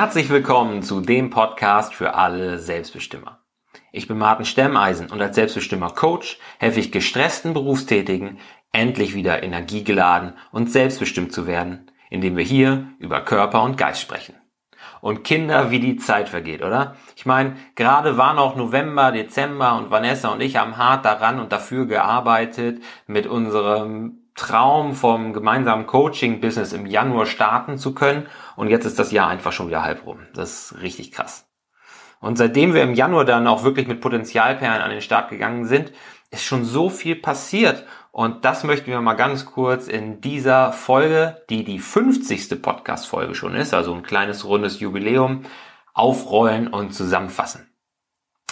Herzlich willkommen zu dem Podcast für alle Selbstbestimmer. Ich bin Martin Stemmeisen und als Selbstbestimmer Coach helfe ich gestressten Berufstätigen, endlich wieder energiegeladen und selbstbestimmt zu werden, indem wir hier über Körper und Geist sprechen. Und Kinder, wie die Zeit vergeht, oder? Ich meine, gerade war noch November, Dezember und Vanessa und ich haben hart daran und dafür gearbeitet, mit unserem Traum vom gemeinsamen Coaching-Business im Januar starten zu können. Und jetzt ist das Jahr einfach schon wieder halb rum. Das ist richtig krass. Und seitdem wir im Januar dann auch wirklich mit Potenzialperlen an den Start gegangen sind, ist schon so viel passiert. Und das möchten wir mal ganz kurz in dieser Folge, die die 50. Podcast-Folge schon ist, also ein kleines rundes Jubiläum, aufrollen und zusammenfassen.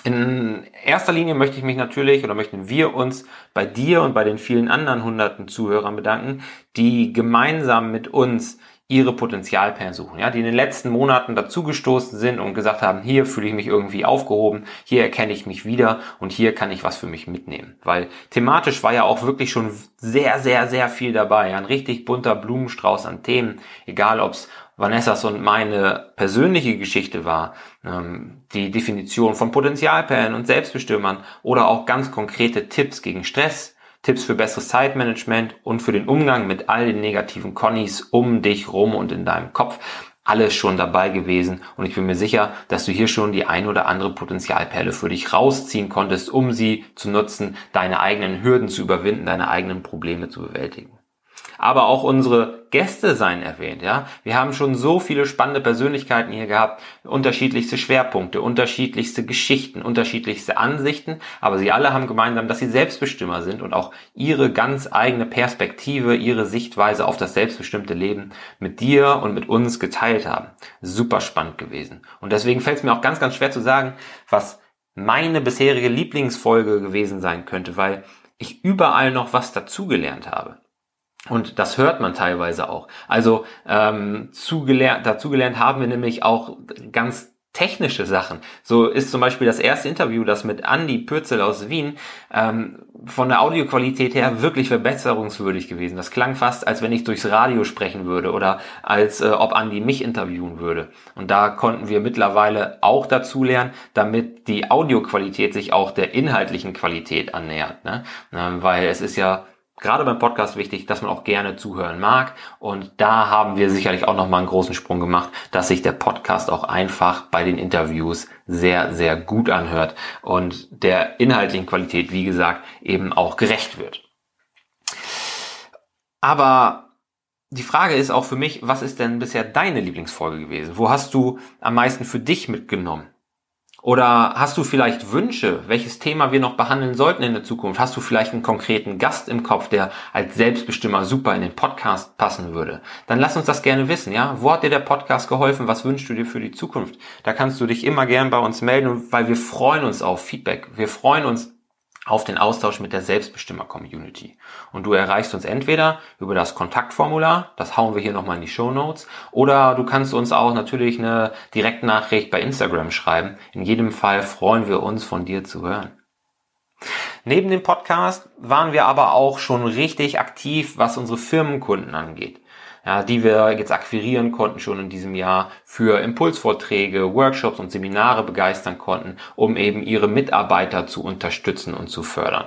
In erster Linie möchte ich mich natürlich oder möchten wir uns bei dir und bei den vielen anderen hunderten Zuhörern bedanken, die gemeinsam mit uns ihre Potenzialperlen suchen, ja, die in den letzten Monaten dazugestoßen sind und gesagt haben, hier fühle ich mich irgendwie aufgehoben, hier erkenne ich mich wieder und hier kann ich was für mich mitnehmen. Weil thematisch war ja auch wirklich schon sehr, sehr, sehr viel dabei. Ein richtig bunter Blumenstrauß an Themen, egal ob es Vanessas und meine persönliche Geschichte war, ähm, die Definition von Potenzialperlen und Selbstbestimmern oder auch ganz konkrete Tipps gegen Stress, Tipps für besseres Zeitmanagement und für den Umgang mit all den negativen Connies um dich rum und in deinem Kopf. Alles schon dabei gewesen und ich bin mir sicher, dass du hier schon die ein oder andere Potenzialperle für dich rausziehen konntest, um sie zu nutzen, deine eigenen Hürden zu überwinden, deine eigenen Probleme zu bewältigen aber auch unsere Gäste seien erwähnt, ja. Wir haben schon so viele spannende Persönlichkeiten hier gehabt, unterschiedlichste Schwerpunkte, unterschiedlichste Geschichten, unterschiedlichste Ansichten, aber sie alle haben gemeinsam, dass sie Selbstbestimmer sind und auch ihre ganz eigene Perspektive, ihre Sichtweise auf das selbstbestimmte Leben mit dir und mit uns geteilt haben. Super spannend gewesen. Und deswegen fällt es mir auch ganz, ganz schwer zu sagen, was meine bisherige Lieblingsfolge gewesen sein könnte, weil ich überall noch was dazugelernt habe. Und das hört man teilweise auch. Also ähm, zugelernt, dazugelernt haben wir nämlich auch ganz technische Sachen. So ist zum Beispiel das erste Interview, das mit Andy Pürzel aus Wien, ähm, von der Audioqualität her wirklich verbesserungswürdig gewesen. Das klang fast, als wenn ich durchs Radio sprechen würde oder als äh, ob Andy mich interviewen würde. Und da konnten wir mittlerweile auch dazu lernen, damit die Audioqualität sich auch der inhaltlichen Qualität annähert. Ne? Ähm, weil es ist ja gerade beim Podcast wichtig, dass man auch gerne zuhören mag. Und da haben wir sicherlich auch nochmal einen großen Sprung gemacht, dass sich der Podcast auch einfach bei den Interviews sehr, sehr gut anhört und der inhaltlichen Qualität, wie gesagt, eben auch gerecht wird. Aber die Frage ist auch für mich, was ist denn bisher deine Lieblingsfolge gewesen? Wo hast du am meisten für dich mitgenommen? Oder hast du vielleicht Wünsche, welches Thema wir noch behandeln sollten in der Zukunft? Hast du vielleicht einen konkreten Gast im Kopf, der als Selbstbestimmer super in den Podcast passen würde? Dann lass uns das gerne wissen, ja? Wo hat dir der Podcast geholfen? Was wünschst du dir für die Zukunft? Da kannst du dich immer gern bei uns melden, weil wir freuen uns auf Feedback. Wir freuen uns auf den Austausch mit der Selbstbestimmer-Community. Und du erreichst uns entweder über das Kontaktformular, das hauen wir hier nochmal in die Show Notes, oder du kannst uns auch natürlich eine Direktnachricht bei Instagram schreiben. In jedem Fall freuen wir uns, von dir zu hören. Neben dem Podcast waren wir aber auch schon richtig aktiv, was unsere Firmenkunden angeht ja, die wir jetzt akquirieren konnten schon in diesem Jahr für Impulsvorträge, Workshops und Seminare begeistern konnten, um eben ihre Mitarbeiter zu unterstützen und zu fördern.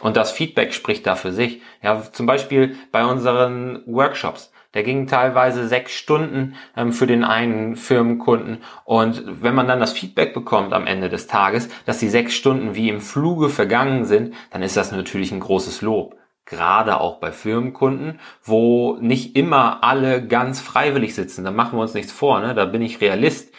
Und das Feedback spricht da für sich. Ja, zum Beispiel bei unseren Workshops. Der ging teilweise sechs Stunden ähm, für den einen Firmenkunden. Und wenn man dann das Feedback bekommt am Ende des Tages, dass die sechs Stunden wie im Fluge vergangen sind, dann ist das natürlich ein großes Lob gerade auch bei Firmenkunden, wo nicht immer alle ganz freiwillig sitzen. Da machen wir uns nichts vor, ne? da bin ich Realist.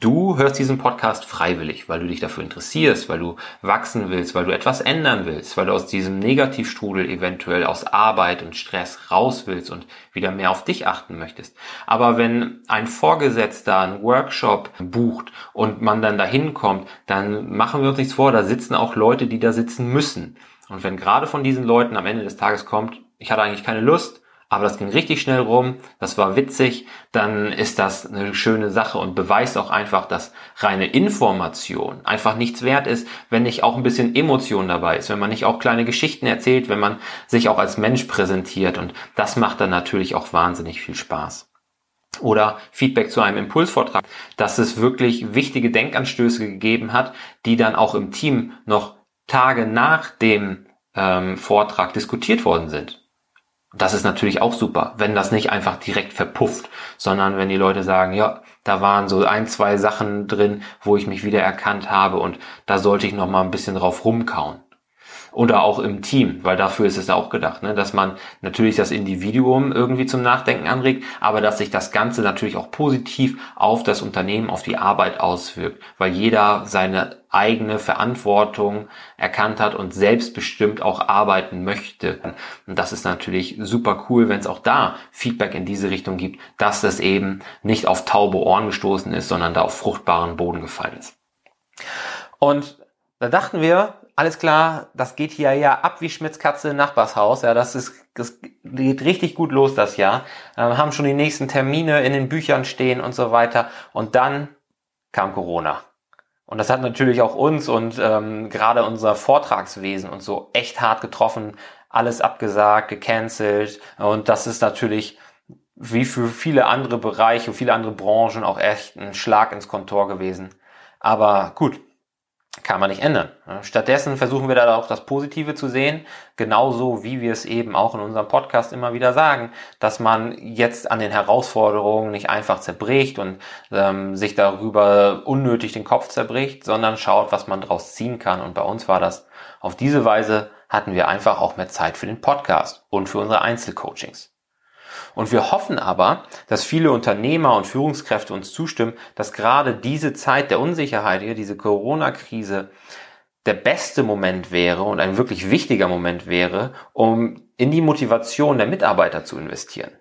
Du hörst diesen Podcast freiwillig, weil du dich dafür interessierst, weil du wachsen willst, weil du etwas ändern willst, weil du aus diesem Negativstrudel eventuell aus Arbeit und Stress raus willst und wieder mehr auf dich achten möchtest. Aber wenn ein Vorgesetzter einen Workshop bucht und man dann dahin kommt, dann machen wir uns nichts vor, da sitzen auch Leute, die da sitzen müssen. Und wenn gerade von diesen Leuten am Ende des Tages kommt, ich hatte eigentlich keine Lust, aber das ging richtig schnell rum, das war witzig, dann ist das eine schöne Sache und beweist auch einfach, dass reine Information einfach nichts wert ist, wenn nicht auch ein bisschen Emotion dabei ist, wenn man nicht auch kleine Geschichten erzählt, wenn man sich auch als Mensch präsentiert und das macht dann natürlich auch wahnsinnig viel Spaß. oder Feedback zu einem Impulsvortrag, dass es wirklich wichtige Denkanstöße gegeben hat, die dann auch im Team noch Tage nach dem ähm, Vortrag diskutiert worden sind. Das ist natürlich auch super, wenn das nicht einfach direkt verpufft, sondern wenn die Leute sagen, ja, da waren so ein, zwei Sachen drin, wo ich mich wieder erkannt habe und da sollte ich noch mal ein bisschen drauf rumkauen oder auch im Team, weil dafür ist es ja auch gedacht, ne? dass man natürlich das Individuum irgendwie zum Nachdenken anregt, aber dass sich das Ganze natürlich auch positiv auf das Unternehmen, auf die Arbeit auswirkt, weil jeder seine eigene Verantwortung erkannt hat und selbstbestimmt auch arbeiten möchte. Und das ist natürlich super cool, wenn es auch da Feedback in diese Richtung gibt, dass das eben nicht auf taube Ohren gestoßen ist, sondern da auf fruchtbaren Boden gefallen ist. Und da dachten wir, alles klar, das geht hier ja ab wie Schmitz Katze im Nachbarshaus. Ja, das ist, das geht richtig gut los das Jahr. Ähm, haben schon die nächsten Termine in den Büchern stehen und so weiter. Und dann kam Corona. Und das hat natürlich auch uns und ähm, gerade unser Vortragswesen und so echt hart getroffen. Alles abgesagt, gecancelt. Und das ist natürlich wie für viele andere Bereiche, viele andere Branchen auch echt ein Schlag ins Kontor gewesen. Aber gut, kann man nicht ändern. Stattdessen versuchen wir da auch das Positive zu sehen, genauso wie wir es eben auch in unserem Podcast immer wieder sagen, dass man jetzt an den Herausforderungen nicht einfach zerbricht und ähm, sich darüber unnötig den Kopf zerbricht, sondern schaut, was man daraus ziehen kann. Und bei uns war das auf diese Weise hatten wir einfach auch mehr Zeit für den Podcast und für unsere Einzelcoachings. Und wir hoffen aber, dass viele Unternehmer und Führungskräfte uns zustimmen, dass gerade diese Zeit der Unsicherheit, hier diese Corona-Krise, der beste Moment wäre und ein wirklich wichtiger Moment wäre, um in die Motivation der Mitarbeiter zu investieren.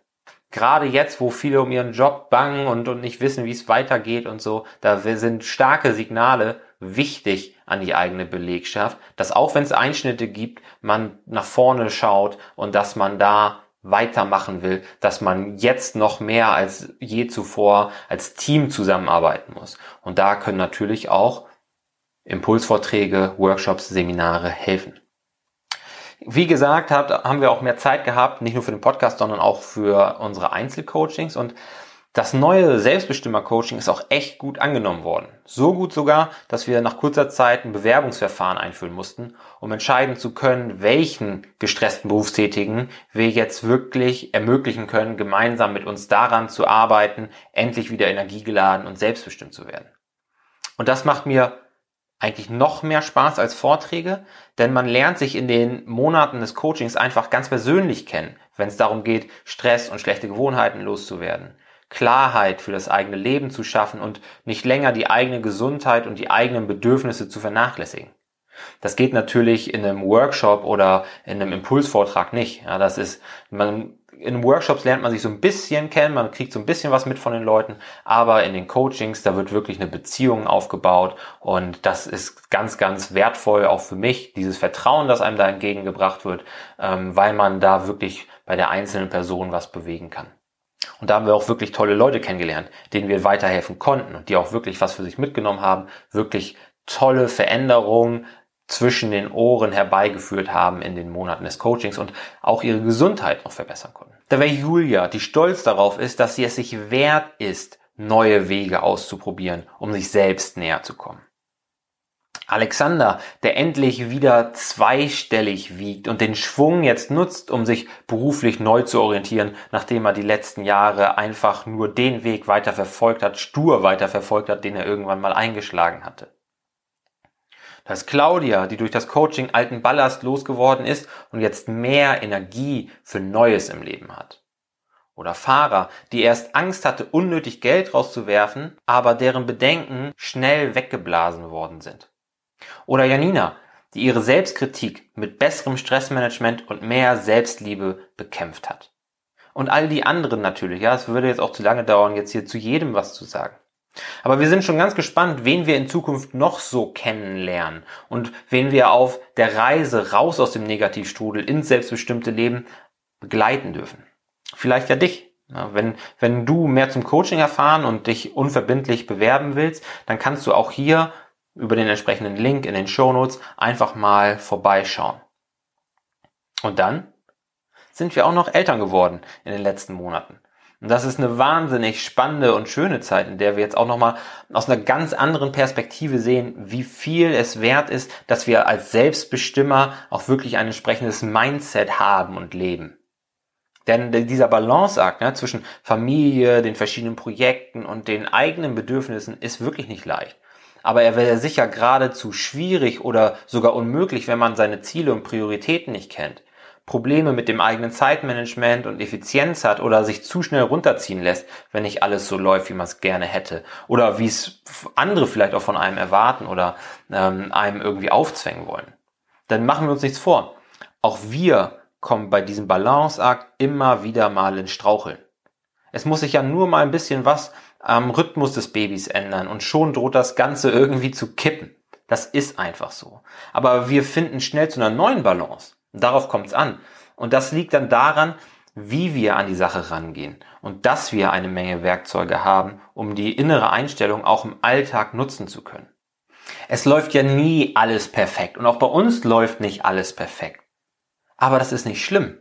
Gerade jetzt, wo viele um ihren Job bangen und, und nicht wissen, wie es weitergeht und so, da sind starke Signale wichtig an die eigene Belegschaft, dass auch wenn es Einschnitte gibt, man nach vorne schaut und dass man da weitermachen will, dass man jetzt noch mehr als je zuvor als Team zusammenarbeiten muss. Und da können natürlich auch Impulsvorträge, Workshops, Seminare helfen. Wie gesagt, haben wir auch mehr Zeit gehabt, nicht nur für den Podcast, sondern auch für unsere Einzelcoachings und das neue Selbstbestimmer-Coaching ist auch echt gut angenommen worden. So gut sogar, dass wir nach kurzer Zeit ein Bewerbungsverfahren einführen mussten, um entscheiden zu können, welchen gestressten Berufstätigen wir jetzt wirklich ermöglichen können, gemeinsam mit uns daran zu arbeiten, endlich wieder energiegeladen und selbstbestimmt zu werden. Und das macht mir eigentlich noch mehr Spaß als Vorträge, denn man lernt sich in den Monaten des Coachings einfach ganz persönlich kennen, wenn es darum geht, Stress und schlechte Gewohnheiten loszuwerden Klarheit für das eigene Leben zu schaffen und nicht länger die eigene Gesundheit und die eigenen Bedürfnisse zu vernachlässigen. Das geht natürlich in einem Workshop oder in einem Impulsvortrag nicht. Ja, das ist, man, in Workshops lernt man sich so ein bisschen kennen, man kriegt so ein bisschen was mit von den Leuten, aber in den Coachings, da wird wirklich eine Beziehung aufgebaut und das ist ganz, ganz wertvoll auch für mich, dieses Vertrauen, das einem da entgegengebracht wird, ähm, weil man da wirklich bei der einzelnen Person was bewegen kann. Und da haben wir auch wirklich tolle Leute kennengelernt, denen wir weiterhelfen konnten und die auch wirklich was für sich mitgenommen haben, wirklich tolle Veränderungen zwischen den Ohren herbeigeführt haben in den Monaten des Coachings und auch ihre Gesundheit noch verbessern konnten. Da wäre Julia, die stolz darauf ist, dass sie es sich wert ist, neue Wege auszuprobieren, um sich selbst näher zu kommen. Alexander, der endlich wieder zweistellig wiegt und den Schwung jetzt nutzt, um sich beruflich neu zu orientieren, nachdem er die letzten Jahre einfach nur den Weg weiter verfolgt hat, stur weiter verfolgt hat, den er irgendwann mal eingeschlagen hatte. Das Claudia, die durch das Coaching alten Ballast losgeworden ist und jetzt mehr Energie für Neues im Leben hat. Oder Fahrer, die erst Angst hatte, unnötig Geld rauszuwerfen, aber deren Bedenken schnell weggeblasen worden sind. Oder Janina, die ihre Selbstkritik mit besserem Stressmanagement und mehr Selbstliebe bekämpft hat. Und all die anderen natürlich, ja, es würde jetzt auch zu lange dauern, jetzt hier zu jedem was zu sagen. Aber wir sind schon ganz gespannt, wen wir in Zukunft noch so kennenlernen und wen wir auf der Reise raus aus dem Negativstrudel ins selbstbestimmte Leben begleiten dürfen. Vielleicht ja dich. Wenn, wenn du mehr zum Coaching erfahren und dich unverbindlich bewerben willst, dann kannst du auch hier über den entsprechenden Link in den Show Notes einfach mal vorbeischauen. Und dann sind wir auch noch Eltern geworden in den letzten Monaten. Und das ist eine wahnsinnig spannende und schöne Zeit, in der wir jetzt auch nochmal aus einer ganz anderen Perspektive sehen, wie viel es wert ist, dass wir als Selbstbestimmer auch wirklich ein entsprechendes Mindset haben und leben. Denn dieser Balanceakt ne, zwischen Familie, den verschiedenen Projekten und den eigenen Bedürfnissen ist wirklich nicht leicht. Aber er wäre sicher geradezu schwierig oder sogar unmöglich, wenn man seine Ziele und Prioritäten nicht kennt. Probleme mit dem eigenen Zeitmanagement und Effizienz hat oder sich zu schnell runterziehen lässt, wenn nicht alles so läuft, wie man es gerne hätte. Oder wie es andere vielleicht auch von einem erwarten oder ähm, einem irgendwie aufzwängen wollen. Dann machen wir uns nichts vor. Auch wir kommen bei diesem Balanceakt immer wieder mal in Straucheln. Es muss sich ja nur mal ein bisschen was am Rhythmus des Babys ändern und schon droht das Ganze irgendwie zu kippen. Das ist einfach so. Aber wir finden schnell zu einer neuen Balance. Darauf kommt es an. Und das liegt dann daran, wie wir an die Sache rangehen und dass wir eine Menge Werkzeuge haben, um die innere Einstellung auch im Alltag nutzen zu können. Es läuft ja nie alles perfekt und auch bei uns läuft nicht alles perfekt. Aber das ist nicht schlimm.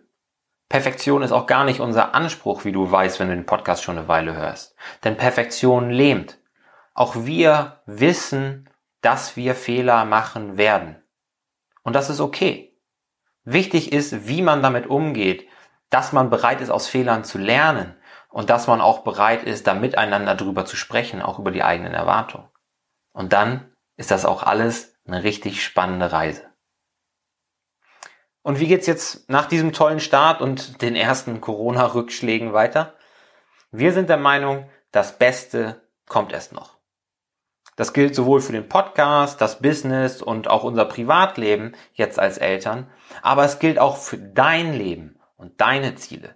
Perfektion ist auch gar nicht unser Anspruch, wie du weißt, wenn du den Podcast schon eine Weile hörst. Denn Perfektion lähmt. Auch wir wissen, dass wir Fehler machen werden. Und das ist okay. Wichtig ist, wie man damit umgeht, dass man bereit ist, aus Fehlern zu lernen und dass man auch bereit ist, da miteinander drüber zu sprechen, auch über die eigenen Erwartungen. Und dann ist das auch alles eine richtig spannende Reise. Und wie geht's jetzt nach diesem tollen Start und den ersten Corona-Rückschlägen weiter? Wir sind der Meinung, das Beste kommt erst noch. Das gilt sowohl für den Podcast, das Business und auch unser Privatleben jetzt als Eltern, aber es gilt auch für dein Leben und deine Ziele.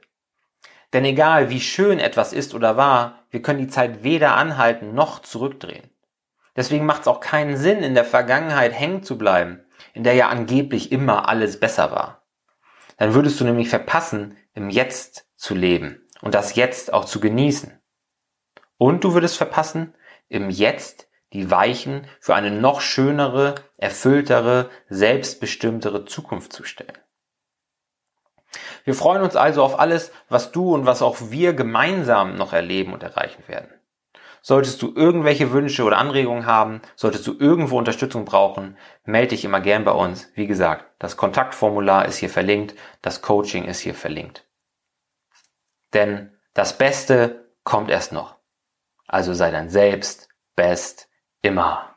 Denn egal wie schön etwas ist oder war, wir können die Zeit weder anhalten noch zurückdrehen. Deswegen macht es auch keinen Sinn, in der Vergangenheit hängen zu bleiben, in der ja angeblich immer alles besser war. Dann würdest du nämlich verpassen, im Jetzt zu leben und das Jetzt auch zu genießen. Und du würdest verpassen, im Jetzt die Weichen für eine noch schönere, erfülltere, selbstbestimmtere Zukunft zu stellen. Wir freuen uns also auf alles, was du und was auch wir gemeinsam noch erleben und erreichen werden. Solltest du irgendwelche Wünsche oder Anregungen haben, solltest du irgendwo Unterstützung brauchen, melde dich immer gern bei uns. Wie gesagt, das Kontaktformular ist hier verlinkt, das Coaching ist hier verlinkt. Denn das Beste kommt erst noch. Also sei dein Selbst best immer.